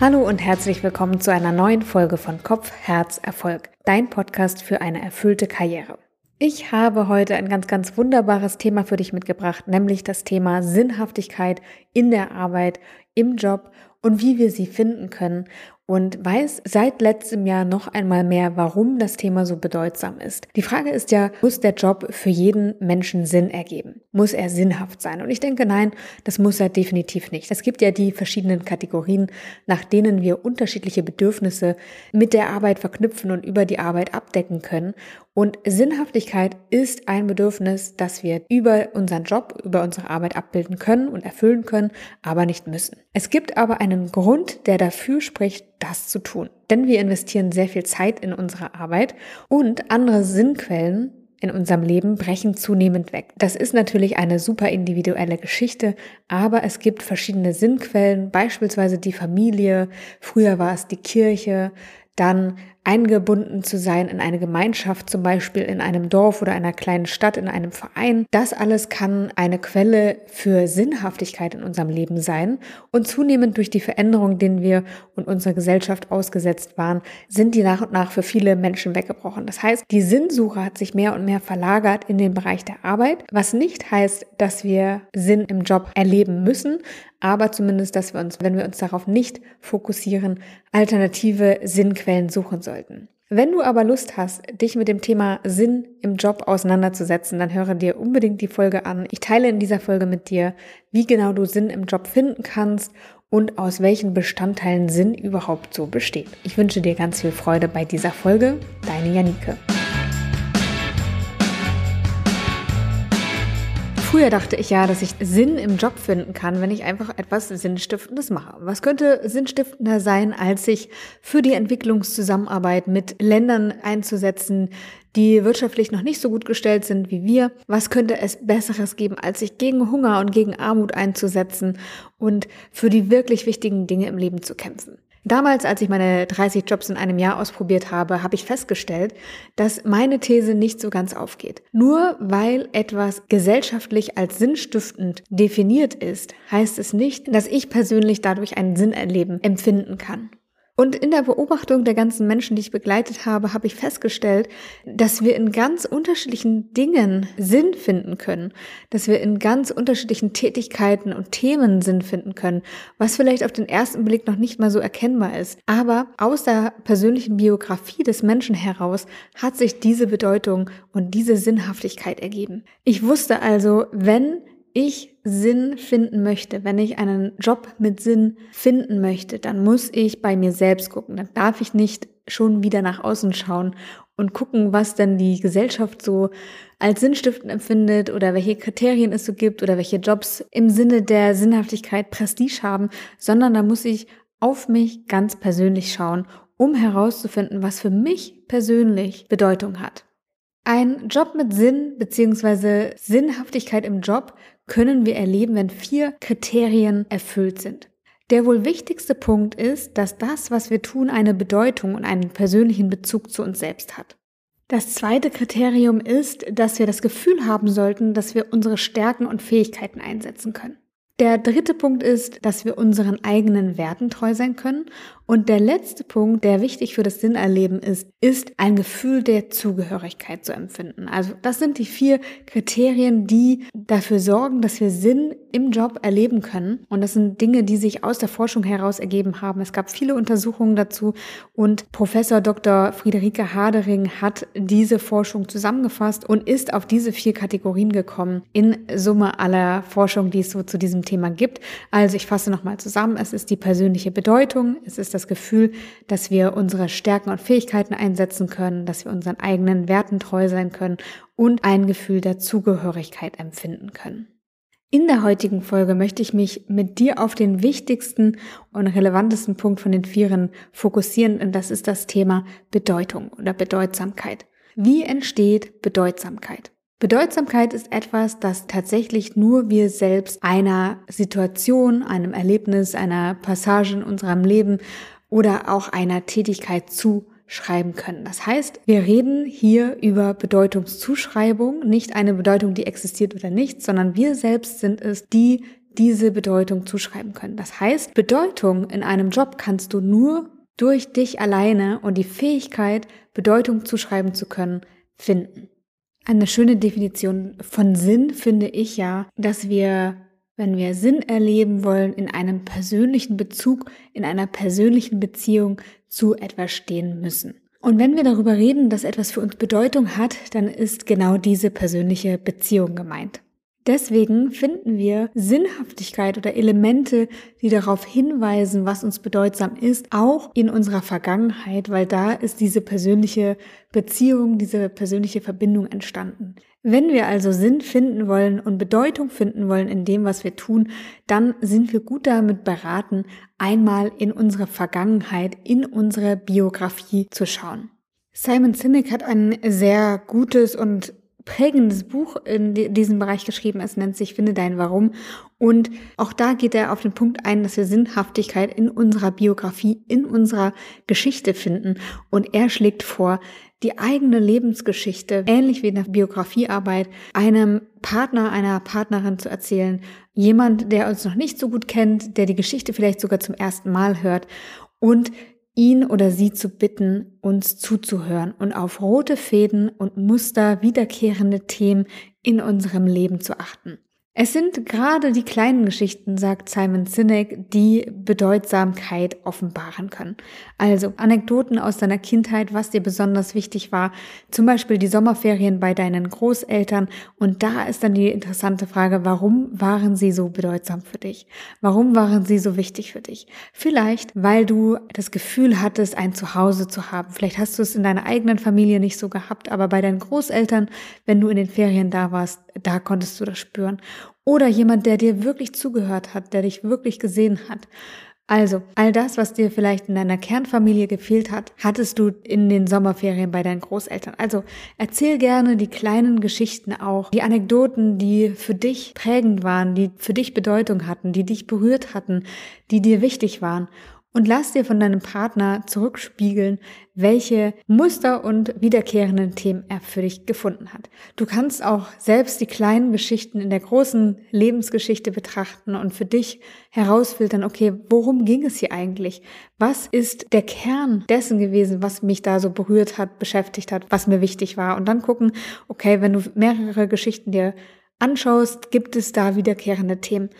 Hallo und herzlich willkommen zu einer neuen Folge von Kopf, Herz, Erfolg, dein Podcast für eine erfüllte Karriere. Ich habe heute ein ganz, ganz wunderbares Thema für dich mitgebracht, nämlich das Thema Sinnhaftigkeit in der Arbeit, im Job und wie wir sie finden können und weiß seit letztem Jahr noch einmal mehr, warum das Thema so bedeutsam ist. Die Frage ist ja, muss der Job für jeden Menschen Sinn ergeben? Muss er sinnhaft sein? Und ich denke, nein, das muss er definitiv nicht. Es gibt ja die verschiedenen Kategorien, nach denen wir unterschiedliche Bedürfnisse mit der Arbeit verknüpfen und über die Arbeit abdecken können. Und Sinnhaftigkeit ist ein Bedürfnis, das wir über unseren Job, über unsere Arbeit abbilden können und erfüllen können, aber nicht müssen. Es gibt aber einen Grund, der dafür spricht, das zu tun. Denn wir investieren sehr viel Zeit in unsere Arbeit und andere Sinnquellen in unserem Leben brechen zunehmend weg. Das ist natürlich eine super individuelle Geschichte, aber es gibt verschiedene Sinnquellen, beispielsweise die Familie, früher war es die Kirche, dann eingebunden zu sein in eine Gemeinschaft, zum Beispiel in einem Dorf oder einer kleinen Stadt, in einem Verein. Das alles kann eine Quelle für Sinnhaftigkeit in unserem Leben sein. Und zunehmend durch die Veränderungen, denen wir und unsere Gesellschaft ausgesetzt waren, sind die nach und nach für viele Menschen weggebrochen. Das heißt, die Sinnsuche hat sich mehr und mehr verlagert in den Bereich der Arbeit, was nicht heißt, dass wir Sinn im Job erleben müssen, aber zumindest, dass wir uns, wenn wir uns darauf nicht fokussieren, alternative Sinnquellen suchen sollten. Wenn du aber Lust hast, dich mit dem Thema Sinn im Job auseinanderzusetzen, dann höre dir unbedingt die Folge an. Ich teile in dieser Folge mit dir, wie genau du Sinn im Job finden kannst und aus welchen Bestandteilen Sinn überhaupt so besteht. Ich wünsche dir ganz viel Freude bei dieser Folge. Deine Janike. Früher dachte ich ja, dass ich Sinn im Job finden kann, wenn ich einfach etwas Sinnstiftendes mache. Was könnte sinnstiftender sein, als sich für die Entwicklungszusammenarbeit mit Ländern einzusetzen, die wirtschaftlich noch nicht so gut gestellt sind wie wir? Was könnte es Besseres geben, als sich gegen Hunger und gegen Armut einzusetzen und für die wirklich wichtigen Dinge im Leben zu kämpfen? Damals, als ich meine 30 Jobs in einem Jahr ausprobiert habe, habe ich festgestellt, dass meine These nicht so ganz aufgeht. Nur weil etwas gesellschaftlich als sinnstiftend definiert ist, heißt es nicht, dass ich persönlich dadurch einen Sinn erleben, empfinden kann. Und in der Beobachtung der ganzen Menschen, die ich begleitet habe, habe ich festgestellt, dass wir in ganz unterschiedlichen Dingen Sinn finden können, dass wir in ganz unterschiedlichen Tätigkeiten und Themen Sinn finden können, was vielleicht auf den ersten Blick noch nicht mal so erkennbar ist. Aber aus der persönlichen Biografie des Menschen heraus hat sich diese Bedeutung und diese Sinnhaftigkeit ergeben. Ich wusste also, wenn ich Sinn finden möchte, wenn ich einen Job mit Sinn finden möchte, dann muss ich bei mir selbst gucken. Dann darf ich nicht schon wieder nach außen schauen und gucken, was denn die Gesellschaft so als sinnstiftend empfindet oder welche Kriterien es so gibt oder welche Jobs im Sinne der Sinnhaftigkeit Prestige haben, sondern da muss ich auf mich ganz persönlich schauen, um herauszufinden, was für mich persönlich Bedeutung hat. Ein Job mit Sinn bzw. Sinnhaftigkeit im Job können wir erleben, wenn vier Kriterien erfüllt sind. Der wohl wichtigste Punkt ist, dass das, was wir tun, eine Bedeutung und einen persönlichen Bezug zu uns selbst hat. Das zweite Kriterium ist, dass wir das Gefühl haben sollten, dass wir unsere Stärken und Fähigkeiten einsetzen können. Der dritte Punkt ist, dass wir unseren eigenen Werten treu sein können und der letzte Punkt, der wichtig für das Sinnerleben ist, ist ein Gefühl der Zugehörigkeit zu empfinden. Also das sind die vier Kriterien, die dafür sorgen, dass wir Sinn im Job erleben können. Und das sind Dinge, die sich aus der Forschung heraus ergeben haben. Es gab viele Untersuchungen dazu und Professor Dr. Friederike Hadering hat diese Forschung zusammengefasst und ist auf diese vier Kategorien gekommen in Summe aller Forschung, die es so zu diesem Thema gibt. Also ich fasse nochmal zusammen. Es ist die persönliche Bedeutung, es ist Gefühl, dass wir unsere Stärken und Fähigkeiten einsetzen können, dass wir unseren eigenen Werten treu sein können und ein Gefühl der Zugehörigkeit empfinden können. In der heutigen Folge möchte ich mich mit dir auf den wichtigsten und relevantesten Punkt von den Vieren fokussieren und das ist das Thema Bedeutung oder Bedeutsamkeit. Wie entsteht Bedeutsamkeit? Bedeutsamkeit ist etwas, das tatsächlich nur wir selbst einer Situation, einem Erlebnis, einer Passage in unserem Leben oder auch einer Tätigkeit zuschreiben können. Das heißt, wir reden hier über Bedeutungszuschreibung, nicht eine Bedeutung, die existiert oder nicht, sondern wir selbst sind es, die diese Bedeutung zuschreiben können. Das heißt, Bedeutung in einem Job kannst du nur durch dich alleine und die Fähigkeit, Bedeutung zuschreiben zu können, finden. Eine schöne Definition von Sinn finde ich ja, dass wir, wenn wir Sinn erleben wollen, in einem persönlichen Bezug, in einer persönlichen Beziehung zu etwas stehen müssen. Und wenn wir darüber reden, dass etwas für uns Bedeutung hat, dann ist genau diese persönliche Beziehung gemeint. Deswegen finden wir Sinnhaftigkeit oder Elemente, die darauf hinweisen, was uns bedeutsam ist, auch in unserer Vergangenheit, weil da ist diese persönliche Beziehung, diese persönliche Verbindung entstanden. Wenn wir also Sinn finden wollen und Bedeutung finden wollen in dem, was wir tun, dann sind wir gut damit beraten, einmal in unsere Vergangenheit, in unsere Biografie zu schauen. Simon Sinek hat ein sehr gutes und prägendes Buch in diesem Bereich geschrieben. Es nennt sich Finde dein Warum. Und auch da geht er auf den Punkt ein, dass wir Sinnhaftigkeit in unserer Biografie, in unserer Geschichte finden. Und er schlägt vor, die eigene Lebensgeschichte, ähnlich wie in der Biografiearbeit, einem Partner, einer Partnerin zu erzählen. Jemand, der uns noch nicht so gut kennt, der die Geschichte vielleicht sogar zum ersten Mal hört und ihn oder sie zu bitten, uns zuzuhören und auf rote Fäden und Muster wiederkehrende Themen in unserem Leben zu achten. Es sind gerade die kleinen Geschichten, sagt Simon Sinek, die Bedeutsamkeit offenbaren können. Also Anekdoten aus deiner Kindheit, was dir besonders wichtig war, zum Beispiel die Sommerferien bei deinen Großeltern. Und da ist dann die interessante Frage, warum waren sie so bedeutsam für dich? Warum waren sie so wichtig für dich? Vielleicht, weil du das Gefühl hattest, ein Zuhause zu haben. Vielleicht hast du es in deiner eigenen Familie nicht so gehabt, aber bei deinen Großeltern, wenn du in den Ferien da warst, da konntest du das spüren. Oder jemand, der dir wirklich zugehört hat, der dich wirklich gesehen hat. Also, all das, was dir vielleicht in deiner Kernfamilie gefehlt hat, hattest du in den Sommerferien bei deinen Großeltern. Also, erzähl gerne die kleinen Geschichten auch, die Anekdoten, die für dich prägend waren, die für dich Bedeutung hatten, die dich berührt hatten, die dir wichtig waren und lass dir von deinem Partner zurückspiegeln, welche Muster und wiederkehrenden Themen er für dich gefunden hat. Du kannst auch selbst die kleinen Geschichten in der großen Lebensgeschichte betrachten und für dich herausfiltern, okay, worum ging es hier eigentlich? Was ist der Kern dessen gewesen, was mich da so berührt hat, beschäftigt hat, was mir wichtig war? Und dann gucken, okay, wenn du mehrere Geschichten dir anschaust, gibt es da wiederkehrende Themen.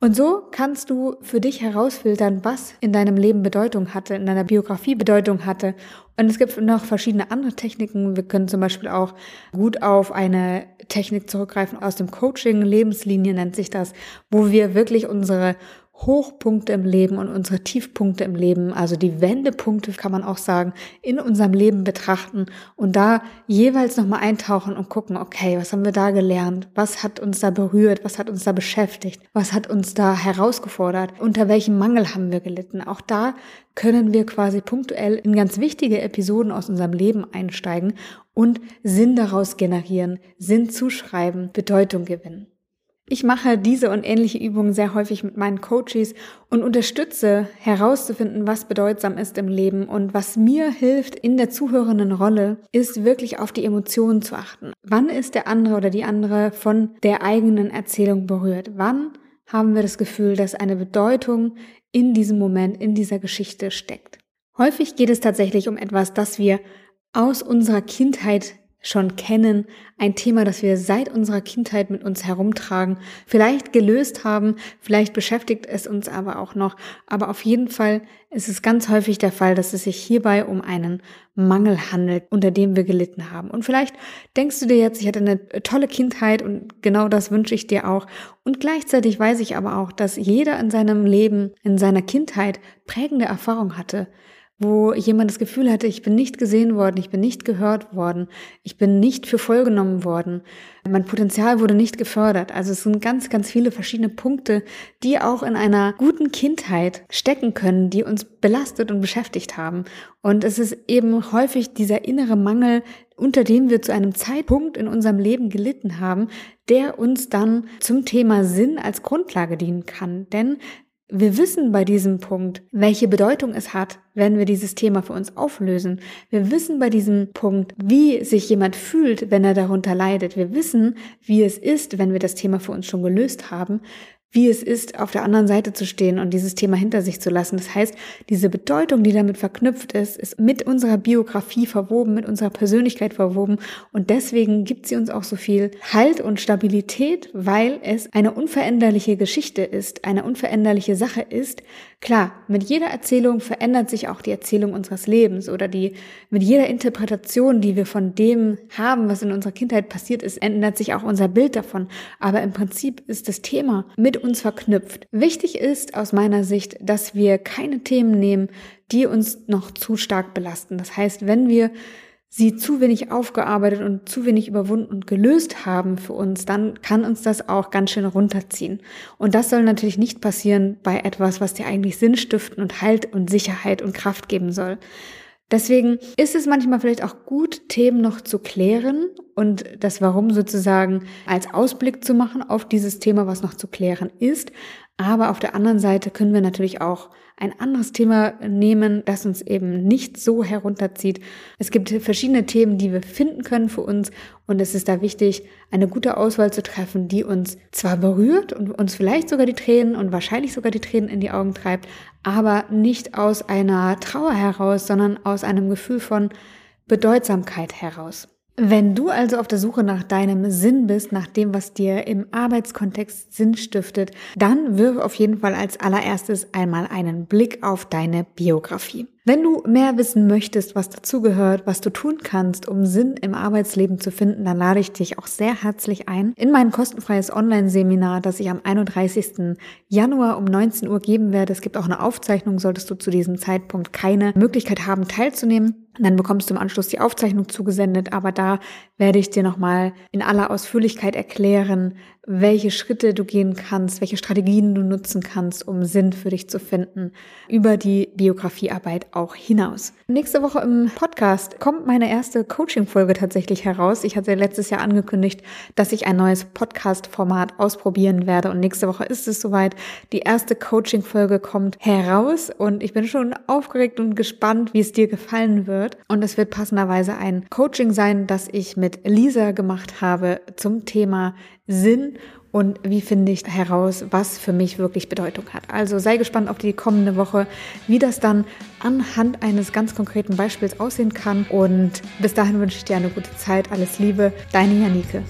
Und so kannst du für dich herausfiltern, was in deinem Leben Bedeutung hatte, in deiner Biografie Bedeutung hatte. Und es gibt noch verschiedene andere Techniken. Wir können zum Beispiel auch gut auf eine Technik zurückgreifen aus dem Coaching. Lebenslinie nennt sich das, wo wir wirklich unsere Hochpunkte im Leben und unsere Tiefpunkte im Leben, also die Wendepunkte kann man auch sagen, in unserem Leben betrachten und da jeweils nochmal eintauchen und gucken, okay, was haben wir da gelernt? Was hat uns da berührt? Was hat uns da beschäftigt? Was hat uns da herausgefordert? Unter welchem Mangel haben wir gelitten? Auch da können wir quasi punktuell in ganz wichtige Episoden aus unserem Leben einsteigen und Sinn daraus generieren, Sinn zuschreiben, Bedeutung gewinnen. Ich mache diese und ähnliche Übungen sehr häufig mit meinen Coaches und unterstütze herauszufinden, was bedeutsam ist im Leben und was mir hilft in der zuhörenden Rolle, ist wirklich auf die Emotionen zu achten. Wann ist der andere oder die andere von der eigenen Erzählung berührt? Wann haben wir das Gefühl, dass eine Bedeutung in diesem Moment, in dieser Geschichte steckt? Häufig geht es tatsächlich um etwas, das wir aus unserer Kindheit schon kennen, ein Thema, das wir seit unserer Kindheit mit uns herumtragen, vielleicht gelöst haben, vielleicht beschäftigt es uns aber auch noch, aber auf jeden Fall ist es ganz häufig der Fall, dass es sich hierbei um einen Mangel handelt, unter dem wir gelitten haben. Und vielleicht denkst du dir jetzt, ich hatte eine tolle Kindheit und genau das wünsche ich dir auch. Und gleichzeitig weiß ich aber auch, dass jeder in seinem Leben, in seiner Kindheit prägende Erfahrung hatte wo jemand das Gefühl hatte, ich bin nicht gesehen worden, ich bin nicht gehört worden, ich bin nicht für voll genommen worden, mein Potenzial wurde nicht gefördert. Also es sind ganz, ganz viele verschiedene Punkte, die auch in einer guten Kindheit stecken können, die uns belastet und beschäftigt haben. Und es ist eben häufig dieser innere Mangel, unter dem wir zu einem Zeitpunkt in unserem Leben gelitten haben, der uns dann zum Thema Sinn als Grundlage dienen kann. Denn wir wissen bei diesem Punkt, welche Bedeutung es hat, wenn wir dieses Thema für uns auflösen. Wir wissen bei diesem Punkt, wie sich jemand fühlt, wenn er darunter leidet. Wir wissen, wie es ist, wenn wir das Thema für uns schon gelöst haben. Wie es ist, auf der anderen Seite zu stehen und dieses Thema hinter sich zu lassen. Das heißt, diese Bedeutung, die damit verknüpft ist, ist mit unserer Biografie verwoben, mit unserer Persönlichkeit verwoben und deswegen gibt sie uns auch so viel Halt und Stabilität, weil es eine unveränderliche Geschichte ist, eine unveränderliche Sache ist. Klar, mit jeder Erzählung verändert sich auch die Erzählung unseres Lebens oder die, mit jeder Interpretation, die wir von dem haben, was in unserer Kindheit passiert ist, ändert sich auch unser Bild davon. Aber im Prinzip ist das Thema mit uns verknüpft. Wichtig ist aus meiner Sicht, dass wir keine Themen nehmen, die uns noch zu stark belasten. Das heißt, wenn wir sie zu wenig aufgearbeitet und zu wenig überwunden und gelöst haben für uns, dann kann uns das auch ganz schön runterziehen. Und das soll natürlich nicht passieren bei etwas, was dir eigentlich Sinn stiften und Halt und Sicherheit und Kraft geben soll. Deswegen ist es manchmal vielleicht auch gut, Themen noch zu klären und das Warum sozusagen als Ausblick zu machen auf dieses Thema, was noch zu klären ist. Aber auf der anderen Seite können wir natürlich auch ein anderes Thema nehmen, das uns eben nicht so herunterzieht. Es gibt verschiedene Themen, die wir finden können für uns und es ist da wichtig, eine gute Auswahl zu treffen, die uns zwar berührt und uns vielleicht sogar die Tränen und wahrscheinlich sogar die Tränen in die Augen treibt, aber nicht aus einer Trauer heraus, sondern aus einem Gefühl von Bedeutsamkeit heraus. Wenn du also auf der Suche nach deinem Sinn bist, nach dem, was dir im Arbeitskontext Sinn stiftet, dann wirf auf jeden Fall als allererstes einmal einen Blick auf deine Biografie. Wenn du mehr wissen möchtest, was dazugehört, was du tun kannst, um Sinn im Arbeitsleben zu finden, dann lade ich dich auch sehr herzlich ein in mein kostenfreies Online-Seminar, das ich am 31. Januar um 19 Uhr geben werde. Es gibt auch eine Aufzeichnung, solltest du zu diesem Zeitpunkt keine Möglichkeit haben, teilzunehmen. Dann bekommst du im Anschluss die Aufzeichnung zugesendet, aber da werde ich dir nochmal in aller Ausführlichkeit erklären, welche Schritte du gehen kannst, welche Strategien du nutzen kannst, um Sinn für dich zu finden, über die Biografiearbeit auch hinaus. Nächste Woche im Podcast kommt meine erste Coaching-Folge tatsächlich heraus. Ich hatte letztes Jahr angekündigt, dass ich ein neues Podcast-Format ausprobieren werde und nächste Woche ist es soweit. Die erste Coaching-Folge kommt heraus und ich bin schon aufgeregt und gespannt, wie es dir gefallen wird. Und es wird passenderweise ein Coaching sein, das ich mit Lisa gemacht habe zum Thema Sinn und wie finde ich heraus, was für mich wirklich Bedeutung hat. Also sei gespannt auf die kommende Woche, wie das dann anhand eines ganz konkreten Beispiels aussehen kann. Und bis dahin wünsche ich dir eine gute Zeit. Alles Liebe, deine Janike.